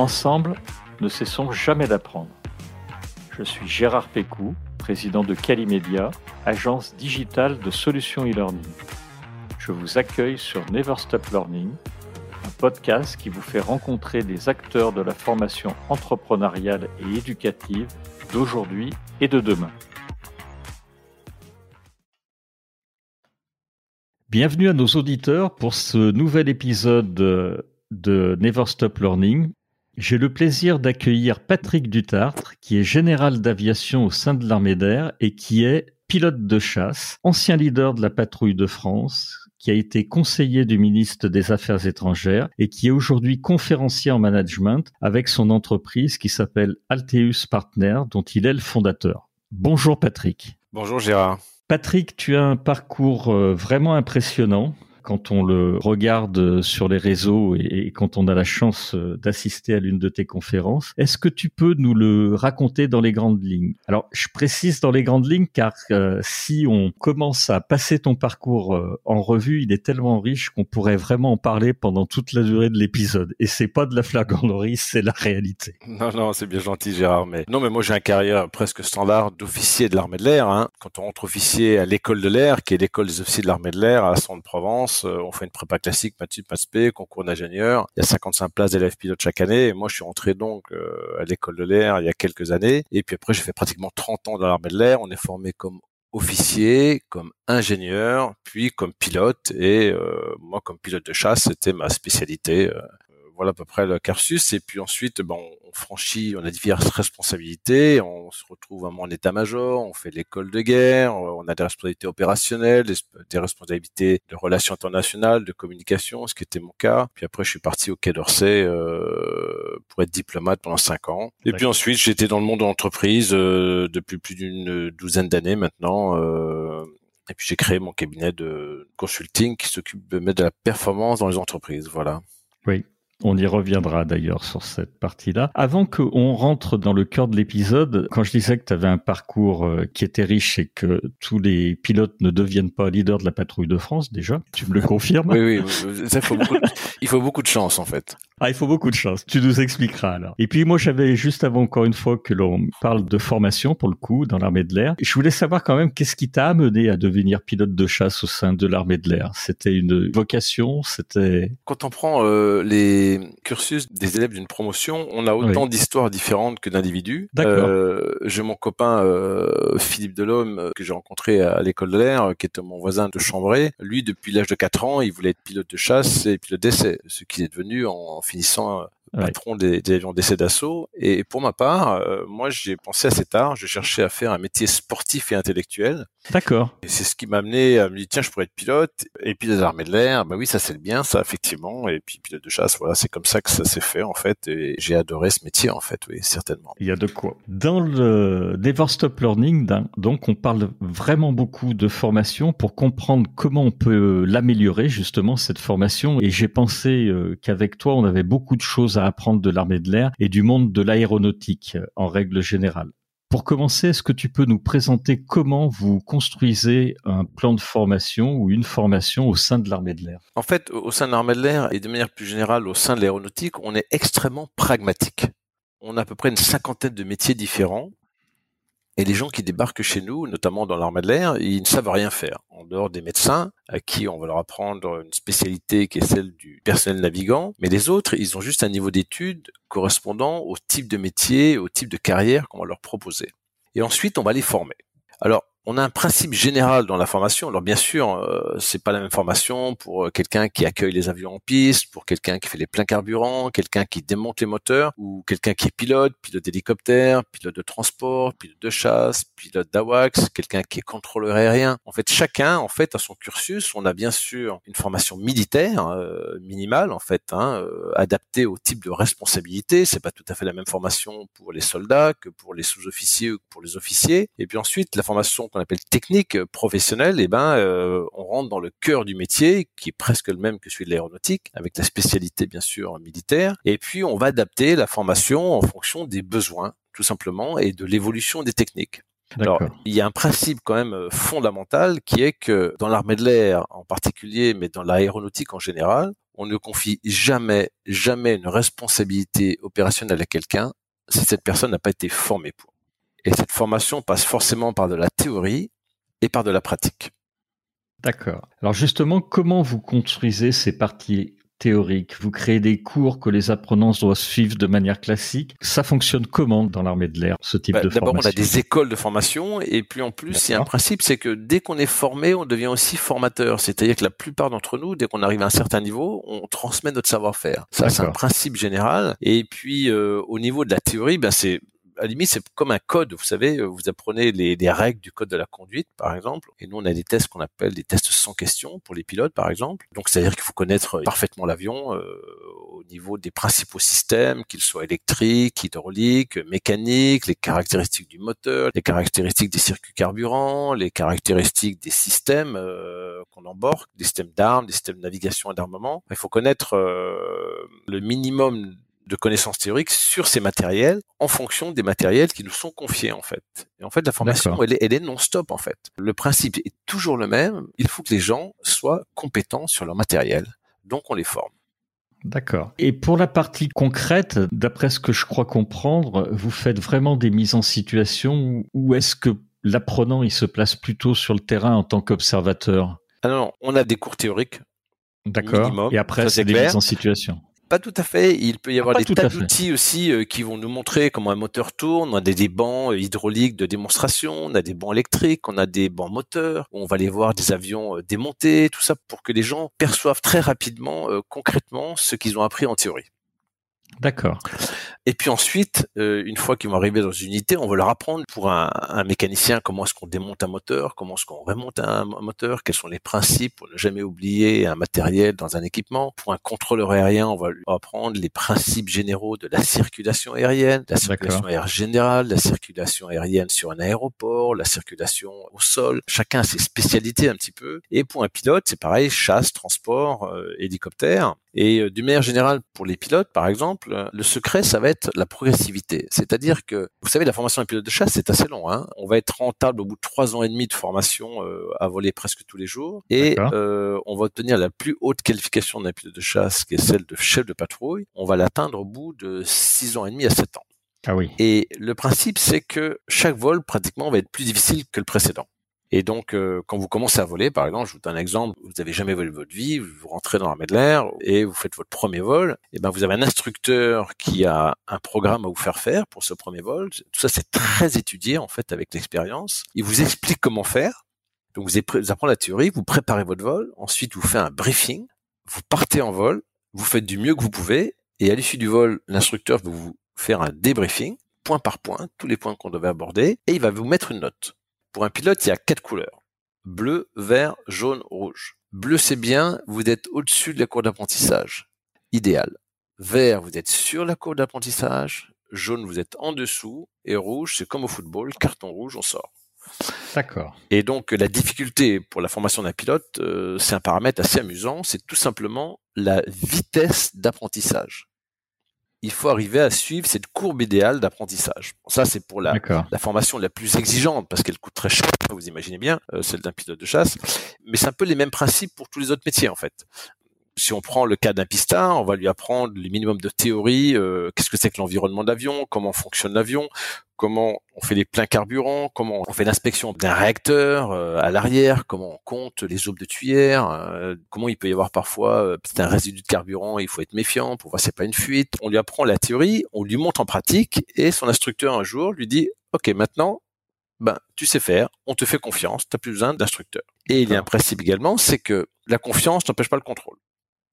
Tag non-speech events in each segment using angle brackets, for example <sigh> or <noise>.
Ensemble, ne cessons jamais d'apprendre. Je suis Gérard Pécou, président de Calimedia, agence digitale de solutions e-learning. Je vous accueille sur Never Stop Learning, un podcast qui vous fait rencontrer des acteurs de la formation entrepreneuriale et éducative d'aujourd'hui et de demain. Bienvenue à nos auditeurs pour ce nouvel épisode de Never Stop Learning. J'ai le plaisir d'accueillir Patrick Dutartre, qui est général d'aviation au sein de l'armée d'air et qui est pilote de chasse, ancien leader de la patrouille de France, qui a été conseiller du ministre des Affaires étrangères et qui est aujourd'hui conférencier en management avec son entreprise qui s'appelle Alteus Partner, dont il est le fondateur. Bonjour Patrick. Bonjour Gérard. Patrick, tu as un parcours euh, vraiment impressionnant quand on le regarde sur les réseaux et, quand on a la chance euh, d'assister à l'une de tes conférences. Est-ce que tu peux nous le raconter dans les grandes lignes? Alors, je précise dans les grandes lignes car euh, si on commence à passer ton parcours euh, en revue, il est tellement riche qu'on pourrait vraiment en parler pendant toute la durée de l'épisode. Et c'est pas de la flagornerie, c'est la réalité. Non, non, c'est bien gentil Gérard, mais non, mais moi j'ai un carrière presque standard d'officier de l'armée de l'air. Hein. Quand on rentre officier à l'école de l'air, qui est l'école des officiers de l'armée de l'air à Centre de Provence, euh, on fait une prépa classique, maths maths concours d'ingénieur. Il y a 55 places d'élèves pilotes chaque année. Moi, je suis rentré donc euh, à l'école de l'air il y a quelques années. Et puis après, j'ai fait pratiquement 30 ans dans l'armée de l'air. On est formé comme officier, comme ingénieur, puis comme pilote. Et euh, moi, comme pilote de chasse, c'était ma spécialité voilà à peu près le cursus. Et puis ensuite, ben, on franchit, on a diverses responsabilités. On se retrouve vraiment en état-major, on fait l'école de guerre, on a des responsabilités opérationnelles, des responsabilités de relations internationales, de communication, ce qui était mon cas. Puis après, je suis parti au Quai d'Orsay euh, pour être diplomate pendant cinq ans. Et puis ensuite, j'étais dans le monde de l'entreprise euh, depuis plus d'une douzaine d'années maintenant. Euh, et puis j'ai créé mon cabinet de consulting qui s'occupe de mettre de la performance dans les entreprises. Voilà. Oui. On y reviendra d'ailleurs sur cette partie-là. Avant qu'on rentre dans le cœur de l'épisode, quand je disais que tu avais un parcours euh, qui était riche et que tous les pilotes ne deviennent pas leaders de la patrouille de France, déjà, tu me le confirmes Oui, oui, il faut, beaucoup de, il faut beaucoup de chance en fait. Ah, il faut beaucoup de chance. Tu nous expliqueras alors. Et puis moi, j'avais juste avant encore une fois que l'on parle de formation pour le coup dans l'armée de l'air. Je voulais savoir quand même qu'est-ce qui t'a amené à devenir pilote de chasse au sein de l'armée de l'air? C'était une vocation, c'était. Quand on prend euh, les cursus des élèves d'une promotion, on a autant d'histoires différentes que d'individus. Euh, j'ai mon copain euh, Philippe Delhomme euh, que j'ai rencontré à l'école de l'air, qui était mon voisin de Chambray. Lui, depuis l'âge de 4 ans, il voulait être pilote de chasse et pilote d'essai, ce qu'il est devenu en finissant patron des, des, avions d'essai d'assaut. Et pour ma part, euh, moi, j'ai pensé assez tard. Je cherchais à faire un métier sportif et intellectuel. D'accord. Et c'est ce qui m'a amené à me dire, tiens, je pourrais être pilote. Et puis les armées de l'air, bah oui, ça c'est bien, ça effectivement. Et puis pilote de chasse, voilà, c'est comme ça que ça s'est fait en fait. Et j'ai adoré ce métier en fait, oui, certainement. Il y a de quoi. Dans le Never Learning, donc on parle vraiment beaucoup de formation pour comprendre comment on peut l'améliorer justement cette formation. Et j'ai pensé euh, qu'avec toi, on avait beaucoup de choses à apprendre de l'armée de l'air et du monde de l'aéronautique en règle générale. Pour commencer, est-ce que tu peux nous présenter comment vous construisez un plan de formation ou une formation au sein de l'armée de l'air? En fait, au sein de l'armée de l'air et de manière plus générale au sein de l'aéronautique, on est extrêmement pragmatique. On a à peu près une cinquantaine de métiers différents et les gens qui débarquent chez nous, notamment dans l'armée de l'air, ils ne savent rien faire. En dehors des médecins, à qui on va leur apprendre une spécialité qui est celle du personnel navigant, mais les autres, ils ont juste un niveau d'études correspondant au type de métier, au type de carrière qu'on va leur proposer. Et ensuite, on va les former. Alors, on a un principe général dans la formation. Alors bien sûr, euh, c'est pas la même formation pour euh, quelqu'un qui accueille les avions en piste, pour quelqu'un qui fait les pleins carburants, quelqu'un qui démonte les moteurs, ou quelqu'un qui est pilote, pilote d'hélicoptère, pilote de transport, pilote de chasse, pilote d'AWACS, quelqu'un qui est contrôleur aérien. En fait, chacun, en fait, a son cursus. On a bien sûr une formation militaire euh, minimale, en fait, hein, euh, adaptée au type de responsabilité. C'est pas tout à fait la même formation pour les soldats que pour les sous-officiers ou pour les officiers. Et puis ensuite, la formation qu'on appelle technique professionnelle, et eh ben euh, on rentre dans le cœur du métier qui est presque le même que celui de l'aéronautique, avec la spécialité bien sûr militaire. Et puis on va adapter la formation en fonction des besoins tout simplement et de l'évolution des techniques. Alors, il y a un principe quand même fondamental qui est que dans l'armée de l'air en particulier, mais dans l'aéronautique en général, on ne confie jamais, jamais une responsabilité opérationnelle à quelqu'un si cette personne n'a pas été formée pour. Et cette formation passe forcément par de la théorie et par de la pratique. D'accord. Alors justement, comment vous construisez ces parties théoriques? Vous créez des cours que les apprenants doivent suivre de manière classique. Ça fonctionne comment dans l'armée de l'air, ce type bah, de formation D'abord, on a des écoles de formation et puis en plus, il y a un principe, c'est que dès qu'on est formé, on devient aussi formateur. C'est-à-dire que la plupart d'entre nous, dès qu'on arrive à un certain niveau, on transmet notre savoir-faire. Ça, c'est un principe général. Et puis, euh, au niveau de la théorie, ben c'est à la limite, c'est comme un code. Vous savez, vous apprenez les, les, règles du code de la conduite, par exemple. Et nous, on a des tests qu'on appelle des tests sans question pour les pilotes, par exemple. Donc, c'est-à-dire qu'il faut connaître parfaitement l'avion euh, au niveau des principaux systèmes, qu'ils soient électriques, hydrauliques, mécaniques, les caractéristiques du moteur, les caractéristiques des circuits carburants, les caractéristiques des systèmes euh, qu'on embarque, des systèmes d'armes, des systèmes de navigation et d'armement. Il faut connaître euh, le minimum de connaissances théoriques sur ces matériels en fonction des matériels qui nous sont confiés en fait. Et en fait, la formation, elle est, elle est non-stop en fait. Le principe est toujours le même. Il faut que les gens soient compétents sur leur matériel. Donc, on les forme. D'accord. Et pour la partie concrète, d'après ce que je crois comprendre, vous faites vraiment des mises en situation où est-ce que l'apprenant il se place plutôt sur le terrain en tant qu'observateur? Ah non, on a des cours théoriques. D'accord. Et après, c'est des mises en situation. Pas tout à fait. Il peut y ah, avoir des tas d'outils aussi euh, qui vont nous montrer comment un moteur tourne. On a des, bancs euh, hydrauliques de démonstration, on a des bancs électriques, on a des bancs moteurs. On va aller voir des avions euh, démontés, tout ça pour que les gens perçoivent très rapidement, concrètement, ce qu'ils ont appris en théorie. D'accord. Et puis ensuite, euh, une fois qu'ils vont arriver dans une unité, on va leur apprendre pour un, un mécanicien comment est-ce qu'on démonte un moteur, comment est-ce qu'on remonte un moteur, quels sont les principes pour ne jamais oublier un matériel dans un équipement. Pour un contrôleur aérien, on va lui apprendre les principes généraux de la circulation aérienne, la circulation aérienne générale, la circulation aérienne sur un aéroport, la circulation au sol. Chacun a ses spécialités un petit peu. Et pour un pilote, c'est pareil, chasse, transport, euh, hélicoptère. Et euh, d'une manière générale, pour les pilotes, par exemple, le secret, ça va être la progressivité. C'est-à-dire que, vous savez, la formation d'un pilote de chasse, c'est assez long. Hein on va être rentable au bout de trois ans et demi de formation euh, à voler presque tous les jours. Et euh, on va obtenir la plus haute qualification d'un pilote de chasse, qui est celle de chef de patrouille. On va l'atteindre au bout de six ans et demi à sept ans. Ah oui. Et le principe, c'est que chaque vol, pratiquement, va être plus difficile que le précédent. Et donc, euh, quand vous commencez à voler, par exemple, je vous donne un exemple, vous n'avez jamais volé votre vie, vous rentrez dans l'armée de l'air et vous faites votre premier vol, et ben vous avez un instructeur qui a un programme à vous faire faire pour ce premier vol. Tout ça, c'est très étudié en fait avec l'expérience. Il vous explique comment faire. Donc vous, vous apprenez la théorie, vous préparez votre vol, ensuite vous faites un briefing, vous partez en vol, vous faites du mieux que vous pouvez, et à l'issue du vol, l'instructeur va vous faire un débriefing, point par point, tous les points qu'on devait aborder, et il va vous mettre une note. Pour un pilote, il y a quatre couleurs. Bleu, vert, jaune, rouge. Bleu, c'est bien, vous êtes au-dessus de la cour d'apprentissage. Idéal. Vert, vous êtes sur la cour d'apprentissage. Jaune, vous êtes en dessous. Et rouge, c'est comme au football, carton rouge, on sort. D'accord. Et donc la difficulté pour la formation d'un pilote, euh, c'est un paramètre assez amusant, c'est tout simplement la vitesse d'apprentissage il faut arriver à suivre cette courbe idéale d'apprentissage. ça, c'est pour la, la, formation la plus exigeante parce qu'elle coûte très cher, vous imaginez bien, euh, celle d'un pilote de chasse. Mais c'est un peu les mêmes principes pour tous les autres métiers en fait si on prend le cas d'un pistard, on va lui apprendre le minimum de théorie, euh, qu'est-ce que c'est que l'environnement de l'avion, comment fonctionne l'avion, comment on fait les pleins carburants, comment on fait l'inspection d'un réacteur euh, à l'arrière, comment on compte les aubes de tuyère, euh, comment il peut y avoir parfois peut-être un résidu de carburant, il faut être méfiant pour voir si c'est pas une fuite. On lui apprend la théorie, on lui montre en pratique et son instructeur un jour lui dit OK, maintenant ben, tu sais faire, on te fait confiance, tu n'as plus besoin d'instructeur. Et il y a un principe également, c'est que la confiance n'empêche pas le contrôle.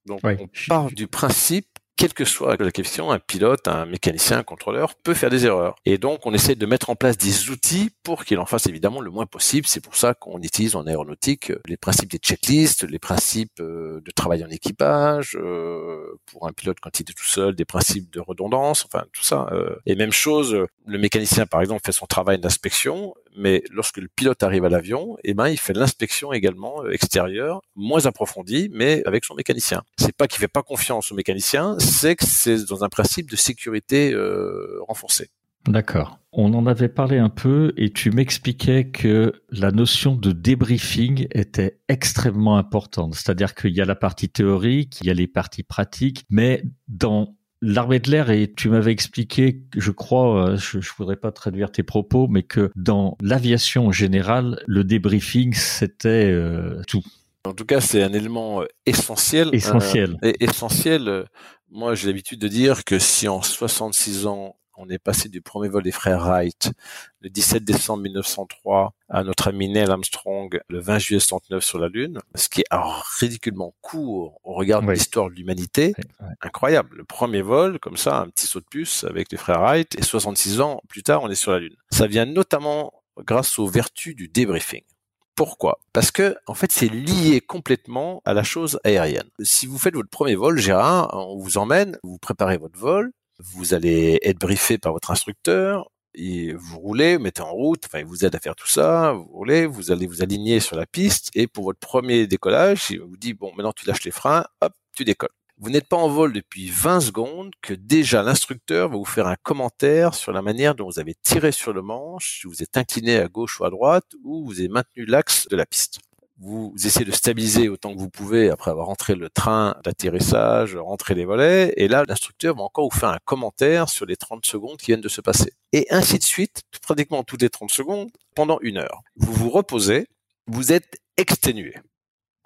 Donc on part du principe quelle que soit la question, un pilote, un mécanicien, un contrôleur peut faire des erreurs. Et donc, on essaie de mettre en place des outils pour qu'il en fasse évidemment le moins possible. C'est pour ça qu'on utilise en aéronautique euh, les principes des checklists, les principes euh, de travail en équipage, euh, pour un pilote quand il est tout seul, des principes de redondance, enfin tout ça. Et même chose, le mécanicien par exemple fait son travail d'inspection, mais lorsque le pilote arrive à l'avion, eh ben il fait l'inspection également extérieure, moins approfondie, mais avec son mécanicien. C'est pas qu'il fait pas confiance au mécanicien, c'est que c'est dans un principe de sécurité euh, renforcé. D'accord. On en avait parlé un peu et tu m'expliquais que la notion de débriefing était extrêmement importante. C'est-à-dire qu'il y a la partie théorique, il y a les parties pratiques, mais dans l'armée de l'air et tu m'avais expliqué, je crois, euh, je, je voudrais pas traduire tes propos, mais que dans l'aviation en général, le débriefing c'était euh, tout. En tout cas, c'est un élément euh, essentiel. Essentiel. essentiel. Moi, j'ai l'habitude de dire que si en 66 ans, on est passé du premier vol des frères Wright le 17 décembre 1903 à notre ami Neil Armstrong le 20 juillet 69 sur la Lune, ce qui est ridiculement court au regard de l'histoire de l'humanité. Incroyable. Le premier vol, comme ça, un petit saut de puce avec les frères Wright et 66 ans plus tard, on est sur la Lune. Ça vient notamment grâce aux vertus du débriefing. Pourquoi? Parce que en fait, c'est lié complètement à la chose aérienne. Si vous faites votre premier vol, Gérard, on vous emmène, vous préparez votre vol, vous allez être briefé par votre instructeur, et vous roulez, vous mettez en route, enfin, il vous aide à faire tout ça, vous roulez, vous allez vous aligner sur la piste, et pour votre premier décollage, il vous dit, bon, maintenant tu lâches les freins, hop, tu décolles. Vous n'êtes pas en vol depuis 20 secondes que déjà l'instructeur va vous faire un commentaire sur la manière dont vous avez tiré sur le manche, si vous êtes incliné à gauche ou à droite, ou vous avez maintenu l'axe de la piste vous essayez de stabiliser autant que vous pouvez après avoir rentré le train d'atterrissage, rentré les volets, et là, l'instructeur va encore vous faire un commentaire sur les 30 secondes qui viennent de se passer. Et ainsi de suite, pratiquement toutes les 30 secondes, pendant une heure. Vous vous reposez, vous êtes exténué.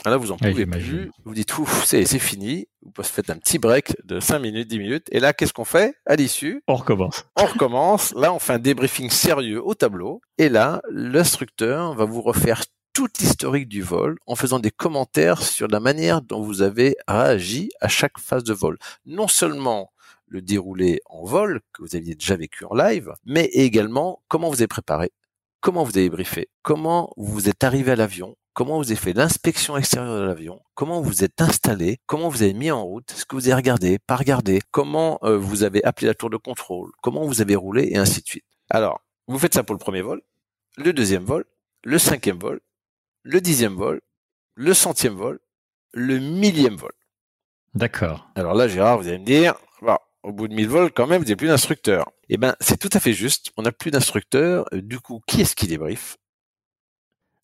Là, vous en pouvez plus. Vous dites, ouf, c'est, c'est fini. Vous faites un petit break de 5 minutes, 10 minutes. Et là, qu'est-ce qu'on fait? À l'issue On recommence. <laughs> On recommence. Là, on fait un débriefing sérieux au tableau. Et là, l'instructeur va vous refaire toute l'historique du vol en faisant des commentaires sur la manière dont vous avez réagi à chaque phase de vol. Non seulement le déroulé en vol que vous aviez déjà vécu en live, mais également comment vous avez préparé, comment vous avez briefé, comment vous êtes arrivé à l'avion, comment vous avez fait l'inspection extérieure de l'avion, comment vous êtes installé, comment vous avez mis en route, ce que vous avez regardé, pas regardé, comment euh, vous avez appelé la tour de contrôle, comment vous avez roulé et ainsi de suite. Alors, vous faites ça pour le premier vol, le deuxième vol, le cinquième vol, le dixième vol, le centième vol, le millième vol. D'accord. Alors là, Gérard, vous allez me dire, bah, au bout de mille vols, quand même, vous n'avez plus d'instructeur. Eh ben, c'est tout à fait juste. On n'a plus d'instructeur. Du coup, qui est-ce qui débriefe?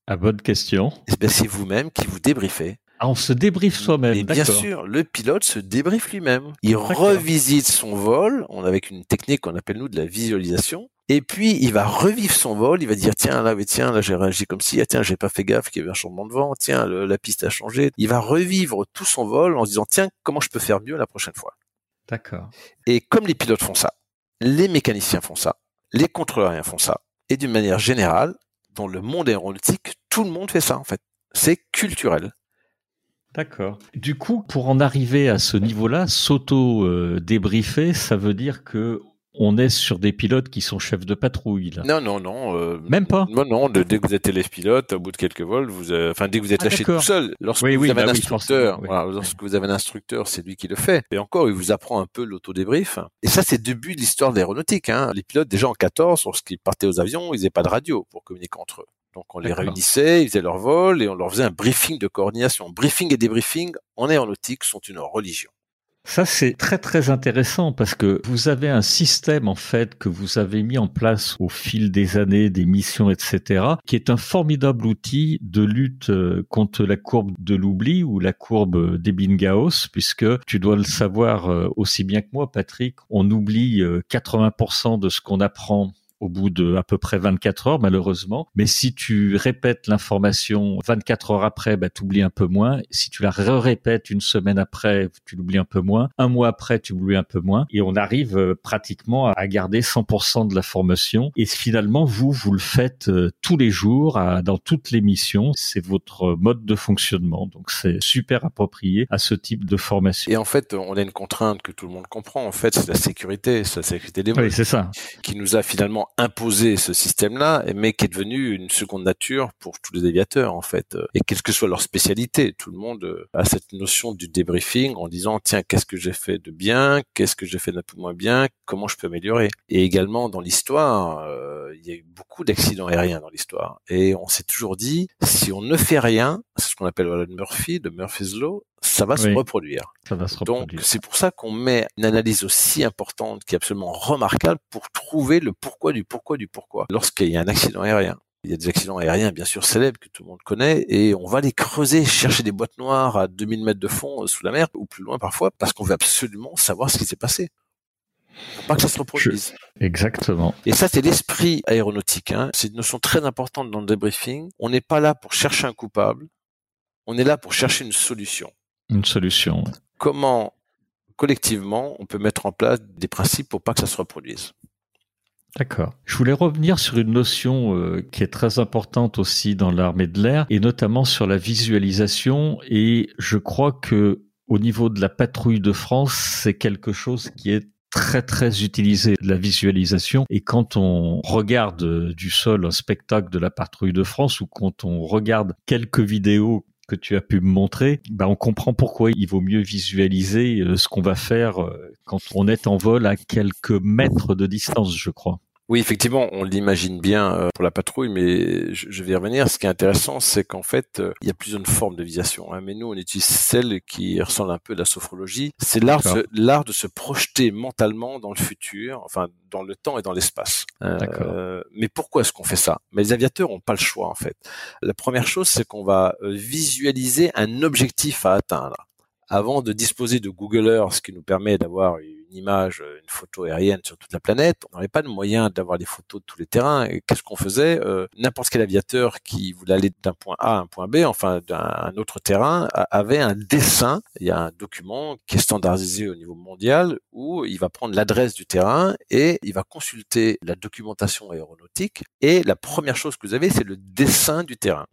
À ah, bonne question. Eh ben, c'est vous-même qui vous débriefez. Ah, on se débriefe soi-même. Bien sûr, le pilote se débriefe lui-même. Il revisite son vol, on avec une technique qu'on appelle nous de la visualisation. Et puis il va revivre son vol, il va dire tiens là, mais tiens là j'ai réagi comme si, ah, tiens j'ai pas fait gaffe qu'il y avait un changement de vent, tiens la piste a changé. Il va revivre tout son vol en se disant tiens comment je peux faire mieux la prochaine fois? D'accord. Et comme les pilotes font ça, les mécaniciens font ça, les contrôleurs font ça, et d'une manière générale, dans le monde aéronautique, tout le monde fait ça en fait. C'est culturel. D'accord. Du coup, pour en arriver à ce niveau-là, s'auto-débriefer, ça veut dire que on est sur des pilotes qui sont chefs de patrouille. Là. Non, non, non. Euh, Même pas. Non, non. dès que vous êtes élève pilote, au bout de quelques vols, vous, enfin, dès que vous êtes ah, lâché tout seul, lorsque vous avez un bah instructeur, lorsque vous avez un instructeur, c'est lui qui le fait. Et encore, il vous apprend un peu l'auto-débrief. Et ça, c'est le début de l'histoire de l'aéronautique. Hein. Les pilotes, déjà en 14, lorsqu'ils partaient aux avions, ils n'avaient pas de radio pour communiquer entre eux. Donc on les réunissait, ils faisaient leur vol et on leur faisait un briefing de coordination. Briefing et débriefing en aéronautique sont une religion. Ça, c'est très très intéressant parce que vous avez un système en fait que vous avez mis en place au fil des années, des missions, etc., qui est un formidable outil de lutte euh, contre la courbe de l'oubli ou la courbe d'Ebbinghaus, puisque tu dois le savoir euh, aussi bien que moi, Patrick, on oublie 80% euh, de ce qu'on apprend au bout de à peu près 24 heures, malheureusement. Mais si tu répètes l'information 24 heures après, bah, tu oublies un peu moins. Si tu la répètes une semaine après, tu l'oublies un peu moins. Un mois après, tu l'oublies un peu moins. Et on arrive euh, pratiquement à garder 100% de la formation. Et finalement, vous, vous le faites euh, tous les jours, dans toutes les missions. C'est votre mode de fonctionnement. Donc, c'est super approprié à ce type de formation. Et en fait, on a une contrainte que tout le monde comprend. En fait, c'est la sécurité, c'est la sécurité des vols. Oui, c'est ça. Qui nous a finalement imposer ce système-là, mais qui est devenu une seconde nature pour tous les aviateurs en fait. Et quelle que soit leur spécialité, tout le monde euh, a cette notion du débriefing en disant tiens qu'est-ce que j'ai fait de bien, qu'est-ce que j'ai fait d'un peu moins bien, comment je peux améliorer? Et également dans l'histoire, euh, il y a eu beaucoup d'accidents aériens dans l'histoire, et on s'est toujours dit si on ne fait rien, c'est ce qu'on appelle Warren Murphy, de Murphy's Law, ça va se reproduire. Ça va se reproduire. Donc c'est pour ça qu'on met une analyse aussi importante qui est absolument remarquable pour trouver le pourquoi du pourquoi du pourquoi. Lorsqu'il y a un accident aérien, il y a des accidents aériens bien sûr célèbres que tout le monde connaît et on va les creuser, chercher des boîtes noires à 2000 mètres de fond euh, sous la mer ou plus loin parfois parce qu'on veut absolument savoir ce qui s'est passé. Pour pas que ça se reproduise. Exactement. Et ça, c'est l'esprit aéronautique. Hein. C'est une notion très importante dans le débriefing. On n'est pas là pour chercher un coupable. On est là pour chercher une solution. Une solution. Comment, collectivement, on peut mettre en place des principes pour pas que ça se reproduise? D'accord. Je voulais revenir sur une notion euh, qui est très importante aussi dans l'armée de l'air et notamment sur la visualisation et je crois que au niveau de la patrouille de France, c'est quelque chose qui est très très utilisé la visualisation et quand on regarde euh, du sol un spectacle de la patrouille de France ou quand on regarde quelques vidéos que tu as pu me montrer, bah on comprend pourquoi il vaut mieux visualiser euh, ce qu'on va faire quand on est en vol à quelques mètres de distance, je crois. Oui, effectivement, on l'imagine bien euh, pour la patrouille, mais je, vais y revenir. Ce qui est intéressant, c'est qu'en fait, euh, il y a plusieurs formes de visation. Hein, mais nous, on utilise celle qui ressemble un peu à la sophrologie. C'est l'art, l'art de se projeter mentalement dans le futur, enfin dans le temps et dans l'espace. Euh, mais pourquoi est-ce qu'on fait ça? Mais les aviateurs n'ont pas le choix en fait. La première chose, c'est qu'on va visualiser un objectif à atteindre avant de disposer de Google Earth, ce qui nous permet d'avoir une image, une photo aérienne sur toute la planète, on n'avait pas de moyen d'avoir des photos de tous les terrains. Qu'est-ce qu'on faisait euh, N'importe quel aviateur qui voulait aller d'un point A à un point B, enfin d'un autre terrain, avait un dessin. Il y a un document qui est standardisé au niveau mondial où il va prendre l'adresse du terrain et il va consulter la documentation aéronautique. Et la première chose que vous avez, c'est le dessin du terrain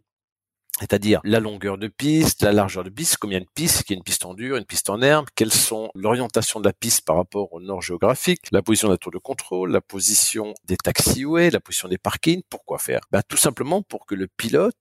c'est-à-dire la longueur de piste, la largeur de piste, combien de pistes, qu'il y a une piste en dur, une piste en herbe, quelles sont l'orientation de la piste par rapport au nord géographique, la position de la tour de contrôle, la position des taxiways, la position des parkings, pourquoi faire? Ben, Tout simplement pour que le pilote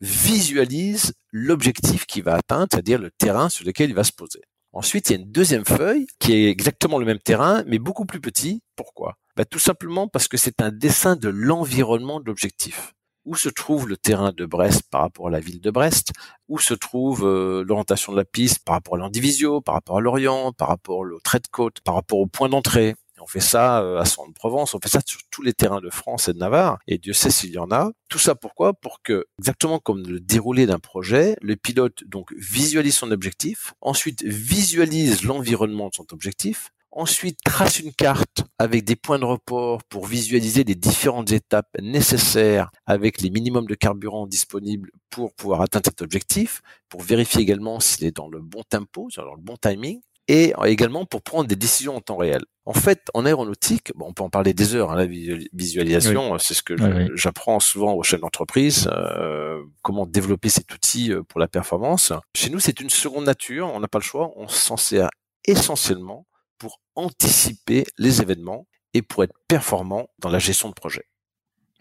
visualise l'objectif qu'il va atteindre, c'est-à-dire le terrain sur lequel il va se poser. Ensuite, il y a une deuxième feuille qui est exactement le même terrain, mais beaucoup plus petit. Pourquoi? Ben, Tout simplement parce que c'est un dessin de l'environnement de l'objectif où se trouve le terrain de Brest par rapport à la ville de Brest, où se trouve euh, l'orientation de la piste par rapport à l'Andivisio, par rapport à l'Orient, par rapport au trait de côte, par rapport au point d'entrée? On fait ça euh, à Centre-Provence, on fait ça sur tous les terrains de France et de Navarre, et Dieu sait s'il y en a. Tout ça pourquoi? Pour que, exactement comme le déroulé d'un projet, le pilote donc visualise son objectif, ensuite visualise l'environnement de son objectif, Ensuite, trace une carte avec des points de report pour visualiser les différentes étapes nécessaires avec les minimums de carburant disponibles pour pouvoir atteindre cet objectif, pour vérifier également s'il est dans le bon tempo, dans le bon timing, et également pour prendre des décisions en temps réel. En fait, en aéronautique, bon, on peut en parler des heures, hein, la visualisation, c'est ce que j'apprends souvent aux chefs d'entreprise, euh, comment développer cet outil euh, pour la performance. Chez nous, c'est une seconde nature, on n'a pas le choix, on s'en sert essentiellement pour anticiper les événements et pour être performant dans la gestion de projet.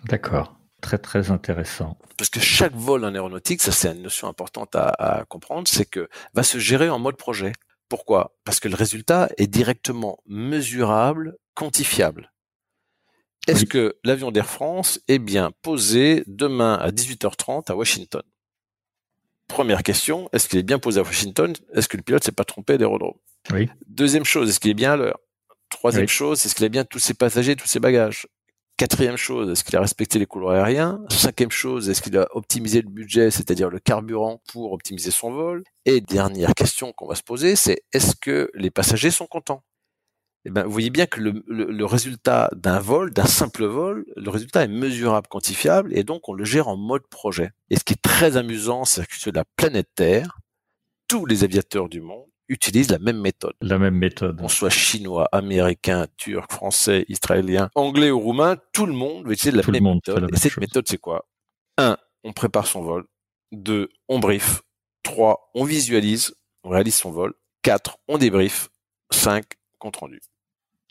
D'accord. Très très intéressant. Parce que chaque vol en aéronautique, ça c'est une notion importante à, comprendre, c'est que va se gérer en mode projet. Pourquoi? Parce que le résultat est directement mesurable, quantifiable. Est-ce que l'avion d'Air France est bien posé demain à 18h30 à Washington? Première question, est-ce qu'il est bien posé à Washington? Est-ce que le pilote s'est pas trompé d'aérodrome? Deuxième chose, est-ce qu'il est bien à l'heure? Troisième chose, est-ce qu'il a bien tous ses passagers, tous ses bagages? Quatrième chose, est-ce qu'il a respecté les couloirs aériens? Cinquième chose, est-ce qu'il a optimisé le budget, c'est-à-dire le carburant, pour optimiser son vol? Et dernière question qu'on va se poser, c'est est-ce que les passagers sont contents? Eh ben, vous voyez bien que le, le résultat d'un vol, d'un simple vol, le résultat est mesurable, quantifiable, et donc on le gère en mode projet. Et ce qui est très amusant, c'est que sur la planète Terre, tous les aviateurs du monde utilisent la même méthode. La même méthode. On soit chinois, américain, turc, français, israélien, anglais ou roumain, tout le monde va utiliser la même méthode. Et cette méthode, c'est quoi? Un, on prépare son vol. Deux, on brief. Trois, on visualise, on réalise son vol. Quatre, on débrief. Cinq, compte rendu.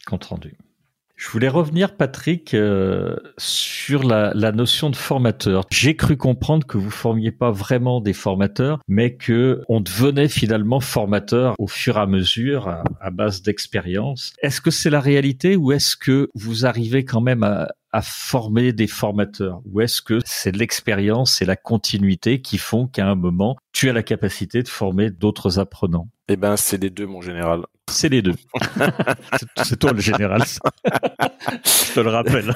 Compte rendu. Je voulais revenir, Patrick, euh, sur la, la, notion de formateur. J'ai cru comprendre que vous formiez pas vraiment des formateurs, mais que on devenait finalement formateur au fur et à mesure, à, base d'expérience. Est-ce que c'est la réalité ou est-ce que vous arrivez quand même à, à former des formateurs? Ou est-ce que c'est l'expérience et la continuité qui font qu'à un moment, tu as la capacité de former d'autres apprenants? Eh ben, c'est les deux, mon général. C'est les deux. <laughs> c'est toi le général. Je te le rappelle. <laughs>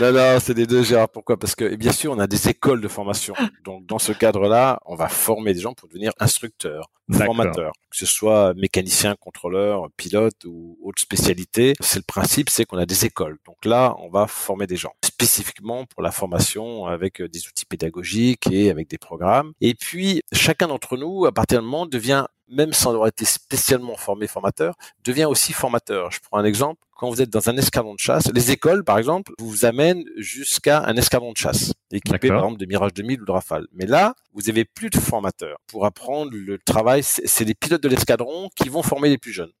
non, non, c'est les deux, Gérard. Pourquoi? Parce que bien sûr, on a des écoles de formation. Donc, dans ce cadre-là, on va former des gens pour devenir instructeurs, formateurs, que ce soit mécanicien, contrôleur, pilote ou autre spécialité. C'est le principe, c'est qu'on a des écoles. Donc là, on va former des gens spécifiquement pour la formation avec des outils pédagogiques et avec des programmes. Et puis, chacun d'entre nous, à partir du moment, devient même sans avoir été spécialement formé formateur, devient aussi formateur. Je prends un exemple. Quand vous êtes dans un escadron de chasse, les écoles, par exemple, vous amènent jusqu'à un escadron de chasse, équipé, par exemple, de Mirage 2000 ou de Rafale. Mais là, vous avez plus de formateurs. Pour apprendre le travail, c'est les pilotes de l'escadron qui vont former les plus jeunes.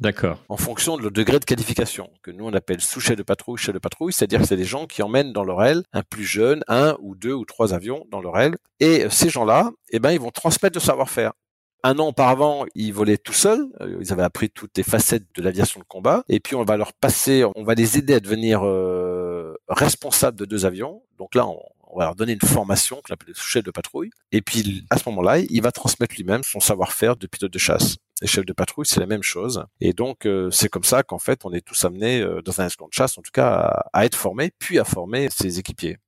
D'accord. En fonction de le degré de qualification, que nous on appelle sous-chef de patrouille, chef de patrouille, c'est-à-dire que c'est des gens qui emmènent dans leur aile un plus jeune, un ou deux ou trois avions dans leur aile. Et ces gens-là, eh ben, ils vont transmettre le savoir-faire un an auparavant, ils volaient tout seuls. Euh, ils avaient appris toutes les facettes de l'aviation de combat. Et puis, on va leur passer, on va les aider à devenir euh, responsables de deux avions. Donc là, on, va leur donner une formation qu'on appelle chef de patrouille. Et puis, à ce moment-là, il va transmettre lui-même son savoir-faire de pilote de chasse. Et chef de patrouille, c'est la même chose. Et donc, euh, c'est comme ça qu'en fait, on est tous amenés dans un escadron de chasse, en tout cas, à être formés, puis à former ses équipiers.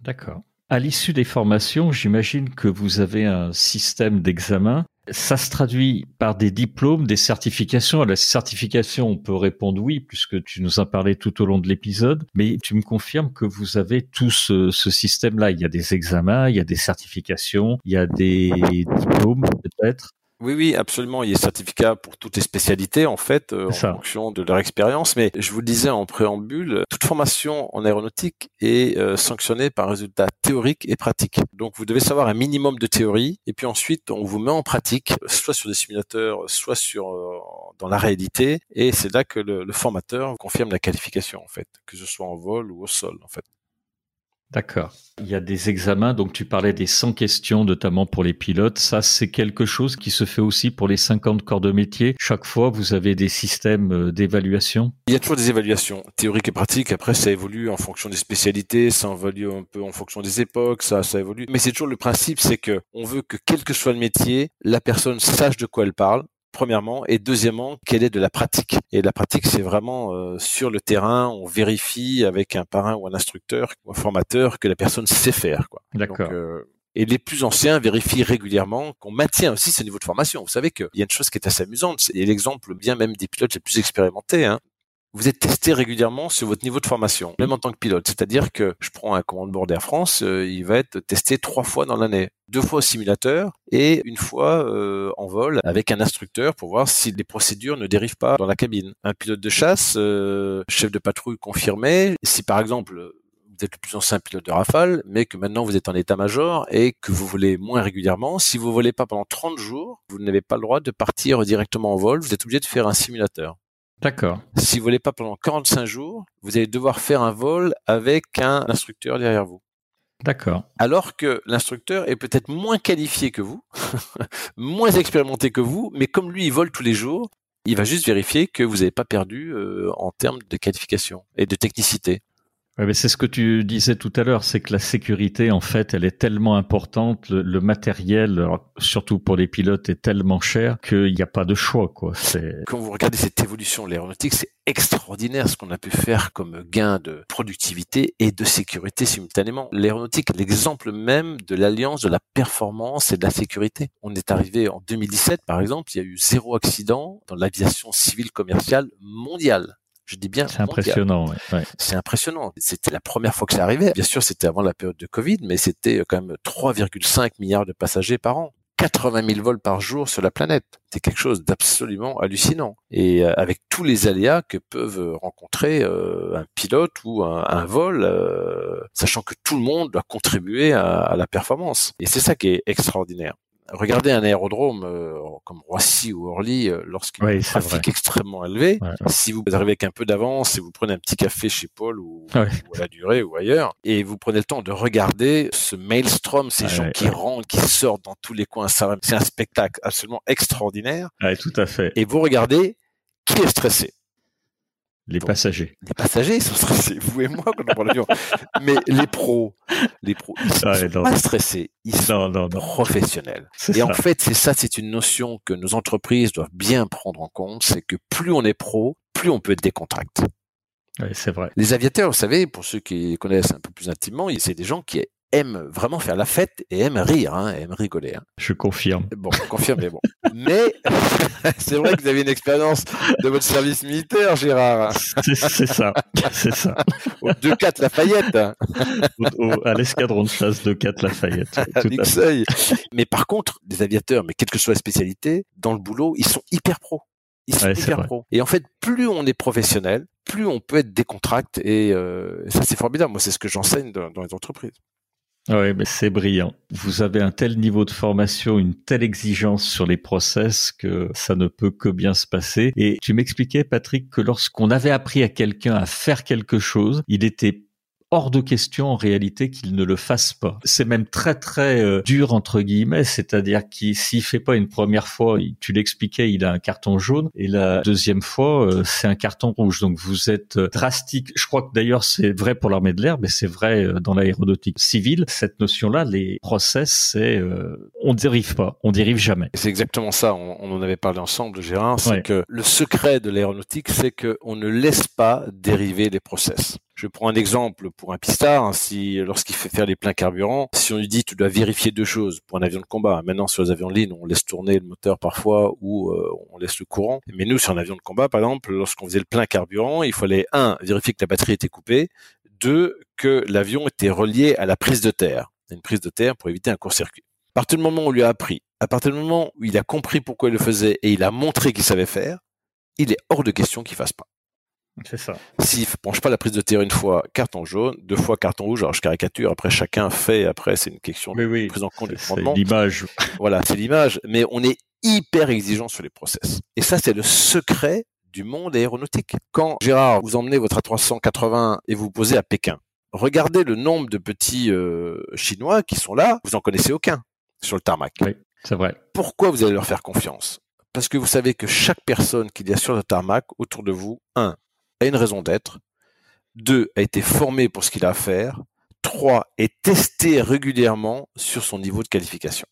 D'accord. À l'issue des formations, j'imagine que vous avez un système d'examen. Ça se traduit par des diplômes, des certifications. À la certification, on peut répondre oui, puisque tu nous as parlé tout au long de l'épisode. Mais tu me confirmes que vous avez tout ce, ce système-là. Il y a des examens, il y a des certifications, il y a des diplômes peut-être. Oui, oui, absolument. Il y a certificats pour toutes les spécialités, en fait, euh, en fonction de leur expérience. Mais je vous le disais en préambule, toute formation en aéronautique est euh, sanctionnée par un résultat théorique et pratique. Donc, vous devez savoir un minimum de théorie, et puis ensuite, on vous met en pratique, soit sur des simulateurs, soit sur euh, dans la réalité. Et c'est là que le, le formateur confirme la qualification, en fait, que ce soit en vol ou au sol, en fait. D'accord. Il y a des examens, donc tu parlais des 100 questions, notamment pour les pilotes. Ça, c'est quelque chose qui se fait aussi pour les 50 corps de métier. Chaque fois, vous avez des systèmes euh, d'évaluation? Il y a toujours des évaluations, théoriques et pratiques. Après, ça évolue en fonction des spécialités, ça évolue un peu en fonction des époques, ça, ça évolue. Mais c'est toujours le principe, c'est que on veut que quel que soit le métier, la personne sache de quoi elle parle, premièrement, et deuxièmement, quelle est de la pratique? Et la pratique, c'est vraiment euh, sur le terrain, on vérifie avec un parrain ou un instructeur ou un formateur que la personne sait faire. D'accord. Euh, et les plus anciens vérifient régulièrement qu'on maintient aussi ce niveau de formation. Vous savez qu'il y a une chose qui est assez amusante, et l'exemple bien même des pilotes les plus expérimentés. Hein, vous êtes testé régulièrement sur votre niveau de formation, même en tant que pilote. C'est-à-dire que je prends un commande bord Air France, euh, il va être testé trois fois dans l'année, deux fois au simulateur et une fois euh, en vol avec un instructeur pour voir si les procédures ne dérivent pas dans la cabine. Un pilote de chasse, euh, chef de patrouille confirmé, si par exemple vous êtes le plus ancien pilote de Rafale, mais que maintenant vous êtes en état-major et que vous volez moins régulièrement, si vous volez pas pendant 30 jours, vous n'avez pas le droit de partir directement en vol, vous êtes obligé de faire un simulateur. D'accord. Si vous volez pas pendant 45 jours, vous allez devoir faire un vol avec un instructeur derrière vous. D'accord. Alors que l'instructeur est peut-être moins qualifié que vous, <laughs> moins expérimenté que vous, mais comme lui, il vole tous les jours, il va juste vérifier que vous n'avez pas perdu euh, en termes de qualification et de technicité c'est ce que tu disais tout à l'heure, c'est que la sécurité, en fait, elle est tellement importante, le, matériel, surtout pour les pilotes, est tellement cher qu'il n'y a pas de choix. Quoi. Quand vous regardez cette évolution de l'aéronautique, c'est extraordinaire ce qu'on a pu faire comme gain de productivité et de sécurité simultanément. L'aéronautique est l'exemple même de l'alliance de la performance et de la sécurité. On est arrivé en 2017, par exemple, il y a eu zéro accident dans l'aviation civile commerciale mondiale. Je dis bien. C'est impressionnant. Ouais. C'est impressionnant. C'était la première fois que ça arrivait. Bien sûr, c'était avant la période de Covid, mais c'était quand même 3,5 milliards de passagers par an. 80 000 vols par jour sur la planète. C'est quelque chose d'absolument hallucinant. Et euh, avec tous les aléas que peuvent rencontrer euh, un pilote ou un, vol, euh, sachant que tout le monde doit contribuer à, à la performance. Et c'est ça qui est extraordinaire regardez un aérodrome euh, comme Roissy ou Orly, euh, lorsqu'il y a un trafic extrêmement élevé, si vous arrivez avec un peu d'avance et vous prenez un petit café chez Paul ou, à la durée ou ailleurs, et vous prenez le temps de regarder ce maelstrom, ces gens qui rentrent, qui sortent dans tous les coins, c'est un spectacle absolument extraordinaire. tout à fait. Et vous regardez qui est stressé? Les passagers. Les passagers sont stressés, <laughs> vous et moi quand on prend l'avion. Mais les pros, les pros, ils sont pas stressés, ils sont Non, non, non. professionnels. <laughs> Et en fait, c'est ça, c'est une notion que nos entreprises doivent bien prendre en compte, c'est que plus on est pro, plus on peut être décontracté. Ouais, c'est vrai. Les aviateurs, vous savez, pour ceux qui connaissent un peu plus intimement, c'est des gens qui aiment vraiment faire la fête et aiment rire, hein, aiment rigoler. Hein. Je confirme. Bon, confirmez, bon. Mais <laughs> c'est vrai que vous avez une expérience de votre service militaire, Gérard. C'est ça. C'est ça. Au 2-4 Lafayette, Au- au- à l'escadron de chasse de 4 Lafayette. Tout à fait. Luxeuil. Mais par contre, des aviateurs, mais quelle que soit la spécialité, dans le boulot, ils sont hyper pros. Ils sont Ouais, hyper pros. Et en fait, plus on est professionnel, plus on peut être décontracté. Et euh, ça, c'est formidable. Moi, c'est ce que j'enseigne dans, dans les entreprises. Oui, mais c'est brillant. Vous avez un tel niveau de formation, une telle exigence sur les process que ça ne peut que bien se passer. Et tu m'expliquais, Patrick, que lorsqu'on avait appris à quelqu'un à faire quelque chose, il était hors de question en réalité qu'il ne le fasse pas. C'est même très très euh, dur entre guillemets, c'est-à-dire qu'il s'il fait pas une première fois, il- tu l'expliquais, il a un carton jaune et la deuxième fois euh, c'est un carton rouge. Donc vous êtes euh, drastique. Je crois que d'ailleurs c'est vrai pour l'armée de l'air, mais c'est vrai euh, dans l'aéronautique civile. Cette notion-là, les process, c'est euh, on dérive pas, on dérive jamais. C'est exactement ça. On, on en avait parlé ensemble, Gérard. C'est Ouais. que le secret de l'aéronautique, c'est qu'on ne laisse pas dériver les process. Je prends un exemple pour un pistard. hein, si lorsqu'il fait faire les pleins carburants, si on lui dit tu dois vérifier deux choses pour un avion de combat. Maintenant sur les avions de ligne, on laisse tourner le moteur parfois ou euh, on laisse le courant. Mais nous sur un avion de combat, par exemple, lorsqu'on faisait le plein carburant, il fallait un vérifier que la batterie était coupée, deux que l'avion était relié à la prise de terre, une prise de terre pour éviter un court-circuit. À partir du moment où on lui a appris, à partir du moment où il a compris pourquoi il le faisait et il a montré qu'il savait faire, il est hors de question qu'il fasse pas. C'est ça. S'il ne penche pas la prise de terre une fois, carton jaune, deux fois carton rouge, alors je caricature, après chacun fait, après c'est une question de oui, prise en compte du c'est l'image. Voilà, c'est l'image, mais on est hyper exigeant sur les process. Et ça, c'est le secret du monde aéronautique. Quand Gérard, vous emmenez votre A380 et vous vous posez à Pékin, regardez le nombre de petits euh, Chinois qui sont là, vous en connaissez aucun sur le tarmac. Oui. C'est vrai. Pourquoi vous allez leur faire confiance? Parce que vous savez que chaque personne qu'il y a sur le tarmac autour de vous, un, a une raison d'être, deux, a été formé pour ce qu'il a à faire, trois, est testé régulièrement sur son niveau de qualification.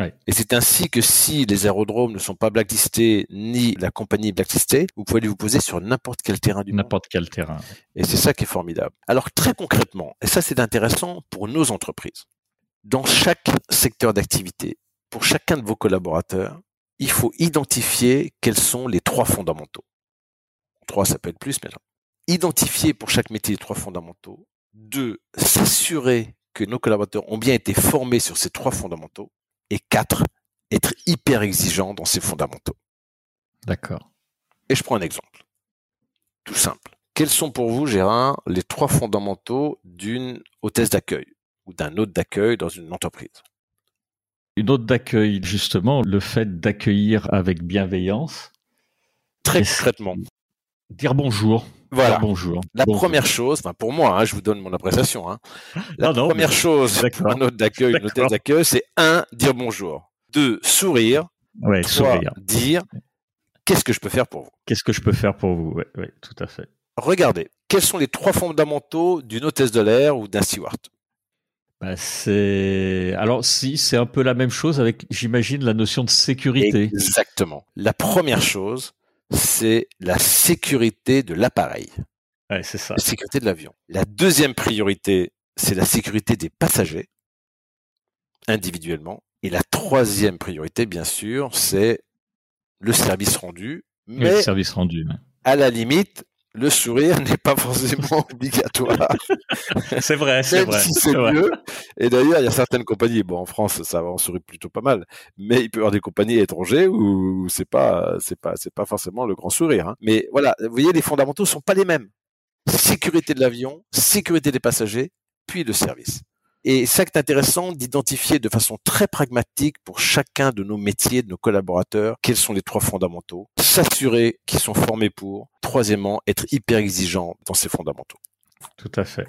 Ouais. Et c'est ainsi que si les aérodromes ne sont pas blacklistés ni la compagnie est blacklistée, vous pouvez aller vous poser sur n'importe quel terrain du monde. N'importe quel terrain. Et c'est ça qui est formidable. Alors très concrètement, et ça c'est intéressant pour nos entreprises, dans chaque secteur d'activité, pour chacun de vos collaborateurs, il faut identifier quels sont les trois fondamentaux. Trois, ça peut être plus, mais non. Identifier pour chaque métier les trois fondamentaux. Deux, s'assurer que nos collaborateurs ont bien été formés sur ces trois fondamentaux. Et quatre, être hyper exigeant dans ces fondamentaux. D'accord. Et je prends un exemple. Tout simple. Quels sont pour vous, Gérard, les trois fondamentaux d'une hôtesse d'accueil ou d'un hôte d'accueil dans une entreprise? Une autre d'accueil, justement, le fait d'accueillir avec bienveillance, Très concrètement. Dire bonjour. Voilà. Dire bonjour. La Bonjour. première chose, enfin pour moi, hein, je vous donne mon appréciation. Hein. <laughs> La Non, non, première mais- chose un hôte d'accueil, une hôtesse d'accueil, c'est un, dire bonjour. Deux, sourire. Ouais, Trois, sourire. dire qu'est-ce que je peux faire pour vous? Qu'est-ce que je peux faire pour vous? Ouais, tout à fait. Regardez, quels sont les trois fondamentaux d'une hôtesse de l'air ou d'un steward? Bah, c'est alors si c'est un peu la même chose avec, j'imagine, la notion de sécurité. Exactement. La première chose, c'est la sécurité de l'appareil. Ouais, c'est ça. la sécurité de l'avion. La deuxième priorité, c'est la sécurité des passagers, individuellement. Et la troisième priorité, bien sûr, c'est le service rendu. Oui, Mais le service rendu. ouais. à la limite, le sourire n'est pas forcément <laughs> obligatoire, C'est vrai, c'est vrai. si c'est mieux. Et d'ailleurs, il y a certaines compagnies, bon, en France, ça va, on sourit plutôt pas mal, mais il peut y avoir des compagnies étrangères où c'est pas, c'est pas, c'est pas forcément le grand sourire. hein. Mais voilà, vous voyez, les fondamentaux sont pas les mêmes. Sécurité de l'avion, sécurité des passagers, puis le service. Et ça est intéressant d'identifier de façon très pragmatique pour chacun de nos métiers, de nos collaborateurs, quels sont les trois fondamentaux. S'assurer qu'ils sont formés pour. Troisièmement, être hyper exigeant dans ces fondamentaux. Tout à fait.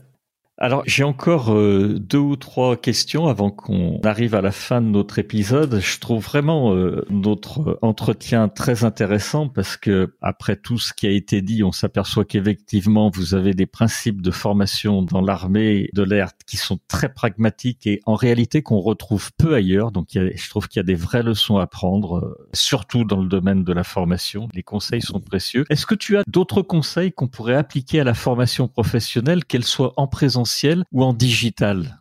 Alors j'ai encore euh, deux ou trois questions avant qu'on arrive à la fin de notre épisode. Je trouve vraiment euh, notre entretien très intéressant parce que après tout ce qui a été dit, on s'aperçoit qu'effectivement vous avez des principes de formation dans l'armée de l'air qui sont très pragmatiques et en réalité qu'on retrouve peu ailleurs. Donc je trouve qu'il y a des vraies leçons à prendre, euh, surtout dans le domaine de la formation. Les conseils sont précieux. Est-ce que tu as d'autres conseils qu'on pourrait appliquer à la formation professionnelle, qu'elle soit en présence ou en digital?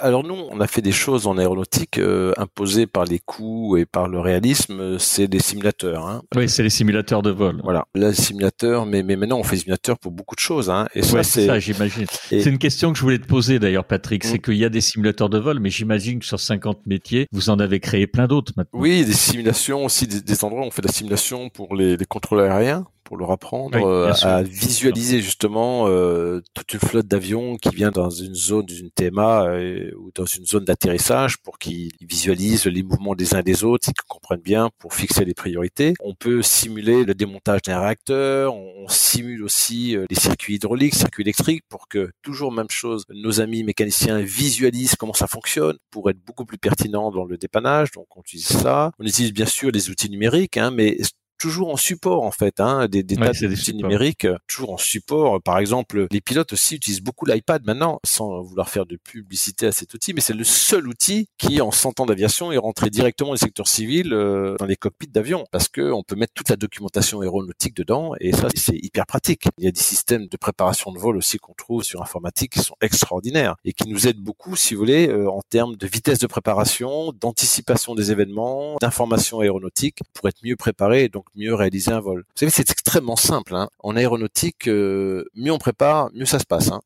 Alors nous, on a fait des choses en aéronautique euh, imposées par les coûts et par le réalisme. C'est des simulateurs. Hein. Oui, c'est les simulateurs de vol. Voilà, là, simulateurs, mais mais maintenant on fait des simulateurs pour beaucoup de choses. Hein. Et ça, c'est ça, j'imagine. C'est une question que je voulais te poser d'ailleurs, Patrick. C'est mm. qu'il y a des simulateurs de vol, mais j'imagine que sur 50 métiers, vous en avez créé plein d'autres maintenant. Oui, des simulations aussi, des, endroits où on fait de la simulation pour les, les contrôleurs aériens pour leur apprendre euh, à visualiser justement euh, toute une flotte d'avions qui vient dans une zone d'une TMA euh, ou dans une zone d'atterrissage pour qu'ils visualisent les mouvements des uns des autres, qu'ils comprennent bien pour fixer les priorités. On peut simuler le démontage d'un réacteur, on, simule aussi les circuits hydrauliques, circuits électriques pour que toujours même chose, nos amis mécaniciens visualisent comment ça fonctionne pour être beaucoup plus pertinent dans le dépannage. Donc on utilise ça. On utilise bien sûr les outils numériques, hein, mais toujours en support en fait, hein, des, des tas d'outils numériques, euh, toujours en support. Par exemple, les pilotes aussi utilisent beaucoup l'iPad maintenant, sans vouloir faire de publicité à cet outil, mais c'est le seul outil qui, en 100 ans d'aviation, est rentré directement dans le secteur civil, euh, dans les cockpits d'avion, parce que on peut mettre toute la documentation aéronautique dedans, et ça c'est hyper pratique. Il y a des systèmes de préparation de vol aussi qu'on trouve sur informatique qui sont extraordinaires et qui nous aident beaucoup, si vous voulez, euh, en termes de vitesse de préparation, d'anticipation des événements, d'information aéronautique pour être mieux préparé. Donc mieux réaliser un vol. Vous savez, c'est extrêmement simple. Hein. En aéronautique, euh, mieux on prépare, mieux ça se passe. Hein.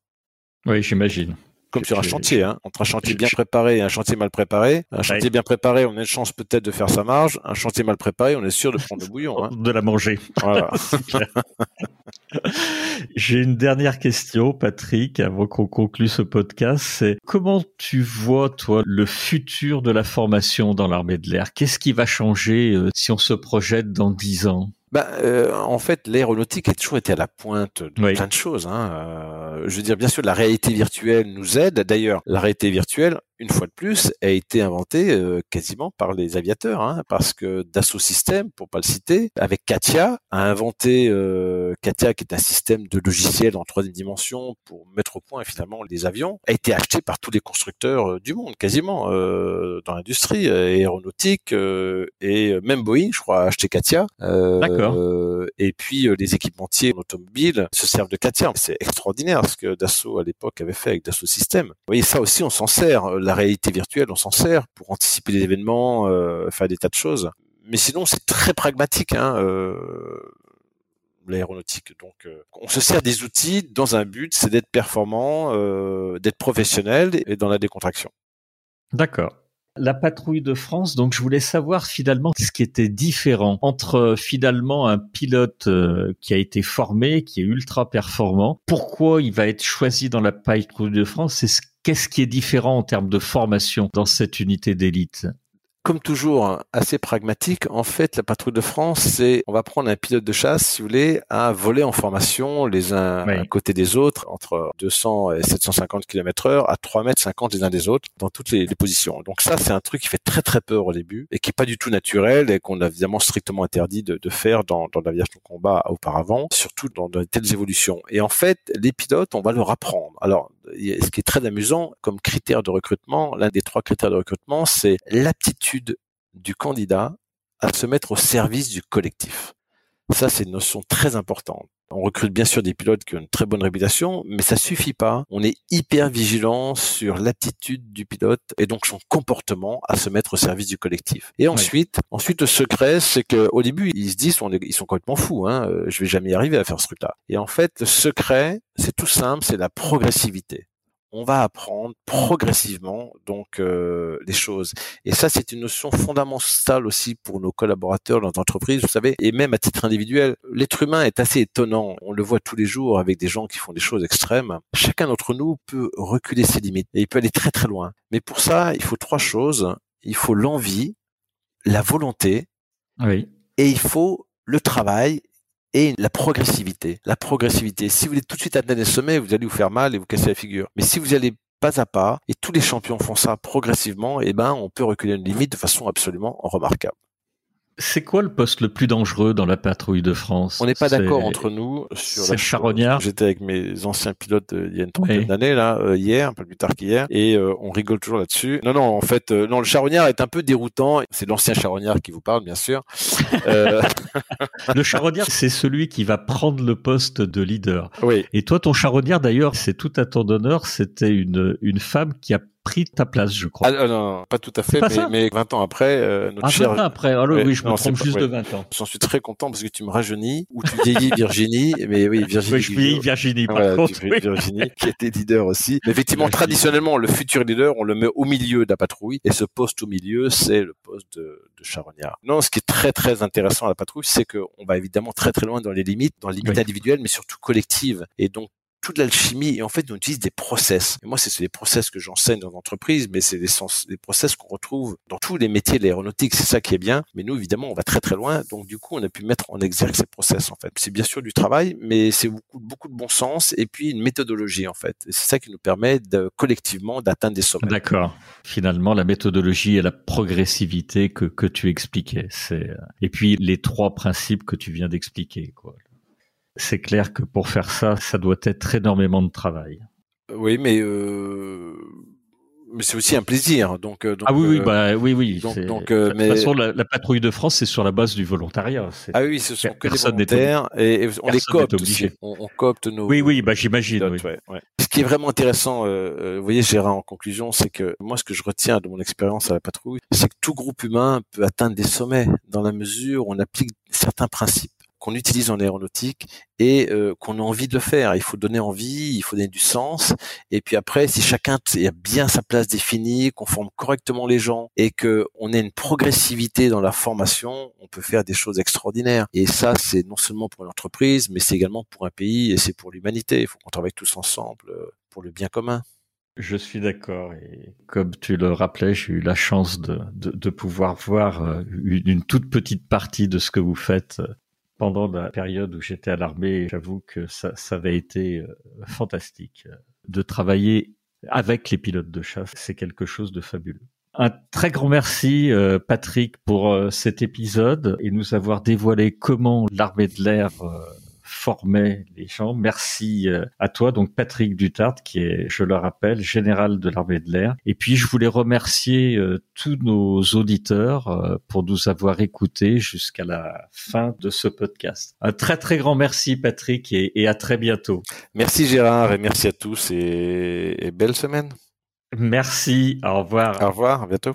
Oui, j'imagine comme sur un chantier, hein. <laughs> entre un chantier bien préparé et un chantier mal préparé. Un chantier bien préparé, on a une chance peut-être de faire sa marge. Un chantier mal préparé, on est sûr de prendre le bouillon. Hein. De la manger. Voilà. <laughs> J'ai une dernière question, Patrick, avant qu'on conclue ce podcast. C'est comment tu vois, toi, le futur de la formation dans l'armée de l'air? Qu'est-ce qui va changer euh, si on se projette dans dix ans? Ben, euh, en fait, l'aéronautique a toujours été à la pointe de plein de choses. Hein. Euh, je veux dire, bien sûr, la réalité virtuelle nous aide. D'ailleurs, la réalité virtuelle, une fois de plus, a été inventé euh, quasiment par les aviateurs, hein, parce que Dassault Systèmes, pour pas le citer, avec Katia, a inventé euh, Katia, qui est un système de logiciel en troisième dimension pour mettre au point finalement les avions, a été acheté par tous les constructeurs euh, du monde, quasiment dans l'industrie aéronautique et même Boeing, je crois, a acheté Katia. D'accord. et puis les équipementiers automobiles se servent de Katia. C'est extraordinaire ce que Dassault à l'époque avait fait avec Dassault Systèmes. Vous voyez, ça aussi, on s'en sert la réalité virtuelle, on s'en sert pour anticiper les événements, euh, faire des tas de choses. Mais sinon, c'est très pragmatique, hein, euh, l'aéronautique. Donc, euh, on se sert des outils dans un but, c'est d'être performant, d'être professionnel et dans la décontraction. D'accord. La patrouille de France, donc je voulais savoir finalement ce qui était différent entre finalement un pilote qui a été formé, qui est ultra performant? Pourquoi il va être choisi dans la patrouille de France? C'est ce Qu'est-ce qui est différent en termes de formation dans cette unité d'élite? Comme toujours, hein, assez pragmatique. En fait, la patrouille de France, c'est on va prendre un pilote de chasse, si vous voulez, à voler en formation les uns à côté des autres, entre 200 et 750 km heure, à 3 mètres 50 les uns des autres, dans toutes les, positions. Donc ça, c'est un truc qui fait très très peur au début et qui est pas du tout naturel et qu'on a évidemment strictement interdit de, faire dans, dans l'aviation de combat auparavant, surtout dans de telles évolutions. Et en fait, les pilotes, on va leur apprendre. Alors, ce qui est très amusant comme critère de recrutement, l'un des trois critères de recrutement, c'est l'aptitude du candidat à se mettre au service du collectif. Ça, c'est une notion très importante. On recrute bien sûr des pilotes qui ont une très bonne réputation, mais ça suffit pas. On est hyper vigilant sur l'attitude du pilote et donc son comportement à se mettre au service du collectif. Et ensuite, ensuite le secret, c'est que au début, ils se disent, ils sont complètement fous. Hein, euh, je vais jamais y arriver à faire ce truc-là. Et en fait, le secret, c'est tout simple, c'est la progressivité on va apprendre progressivement donc euh, les choses. Et ça, c'est une notion fondamentale aussi pour nos collaborateurs dans l'entreprise, vous savez, et même à titre individuel. L'être humain est assez étonnant. On le voit tous les jours avec des gens qui font des choses extrêmes. Chacun d'entre nous peut reculer ses limites et il peut aller très très loin. Mais pour ça, il faut trois choses. Il faut l'envie, la volonté, oui. et il faut le travail et la progressivité. La progressivité. Si vous voulez tout de suite atteindre les sommets, vous allez vous faire mal et vous casser la figure. Mais si vous allez pas à pas, et tous les champions font ça progressivement, et eh ben, on peut reculer une limite de façon absolument remarquable. C'est quoi le poste le plus dangereux dans la patrouille de France? On n'est pas d'accord entre nous sur la charognard. J'étais avec mes anciens pilotes euh, il y a une trentaine d'années là, euh, hier, un peu plus tard qu'hier, et euh, on rigole toujours là-dessus. Non, non, en fait, non, le charognard est un peu déroutant. C'est l'ancien charognard qui vous parle, bien sûr. <laughs> le charognard, c'est celui qui va prendre le poste de leader. Oui. Et toi, ton charognard, d'ailleurs, c'est tout à ton honneur. C'était une une femme qui a pris ta place, je crois. Ah, non, pas tout à fait, mais, mais, 20 ans après, euh, notre ah, cher... 20 ans après, alors oui, je me trompe juste de 20 ans. J'en suis très content parce que tu me rajeunis, ou tu vieillis <laughs> Virginie, mais oui, Virginie. Oui, je vieillis Virginie, par voilà, contre. Oui. Virginie, qui était leader aussi. Mais effectivement, traditionnellement, le futur leader, on le met au milieu de la patrouille, et ce poste au milieu, c'est le poste de, de charognard. Non, ce qui est très très intéressant à la patrouille, c'est qu'on va évidemment très très loin dans les limites, dans les limites individuelles, mais surtout collectives. Et donc, toute l'alchimie et en fait on utilise des process. Et moi c'est les process que j'enseigne dans l'entreprise, mais c'est des, process qu'on retrouve dans tous les métiers de l'aéronautique. C'est ça qui est bien. Mais nous évidemment on va très très loin, donc du coup on a pu mettre en exergue ces process en fait. C'est bien sûr du travail, mais c'est beaucoup beaucoup de bon sens et puis une méthodologie en fait. C'est ça qui nous permet de collectivement d'atteindre des sommets. D'accord. Finalement la méthodologie et la progressivité que que tu expliquais, c'est et puis les trois principes que tu viens d'expliquer quoi c'est clair que pour faire ça, ça doit être énormément de travail. Oui, mais euh, mais c'est aussi un plaisir. Donc, euh, ah oui, oui, euh, bah oui, oui. Donc, de toute façon, la, patrouille de France, c'est sur la base du volontariat. Ah oui, ce sont que des volontaires et, on les copte. On, on, copte nos. Oui, oui, bah j'imagine. Oui. Ce qui est vraiment intéressant, vous voyez, Gérard, en conclusion, c'est que moi, ce que je retiens de mon expérience à la patrouille, c'est que tout groupe humain peut atteindre des sommets dans la mesure où on applique certains principes qu'on utilise en aéronautique et euh, qu'on a envie de le faire. Il faut donner envie, il faut donner du sens. Et puis après, si chacun a bien sa place définie, qu'on forme correctement les gens et que on ait une progressivité dans la formation, on peut faire des choses extraordinaires. Et ça, c'est non seulement pour l'entreprise, mais c'est également pour un pays et c'est pour l'humanité. Il faut qu'on travaille tous ensemble euh, pour le bien commun. Je suis d'accord et comme tu le rappelais, j'ai eu la chance de, de, de pouvoir voir euh, une, une, toute petite partie de ce que vous faites pendant la période où j'étais à l'armée, j'avoue que ça, ça, avait été euh, fantastique. De travailler avec les pilotes de chasse, c'est quelque chose de fabuleux. Un très grand merci, euh, Patrick, pour euh, cet épisode et nous avoir dévoilé comment l'armée de l'air formait les gens. Merci euh, à toi, donc Patrick Dutart, qui est, je le rappelle, général de l'armée de l'air. Et puis, je voulais remercier euh, tous nos auditeurs euh, pour nous avoir écoutés jusqu'à la fin de ce podcast. Un très, très grand merci, Patrick, et, à très bientôt. Merci Gérard, et merci à tous, et, et belle semaine. Merci, au revoir. Au revoir, à bientôt.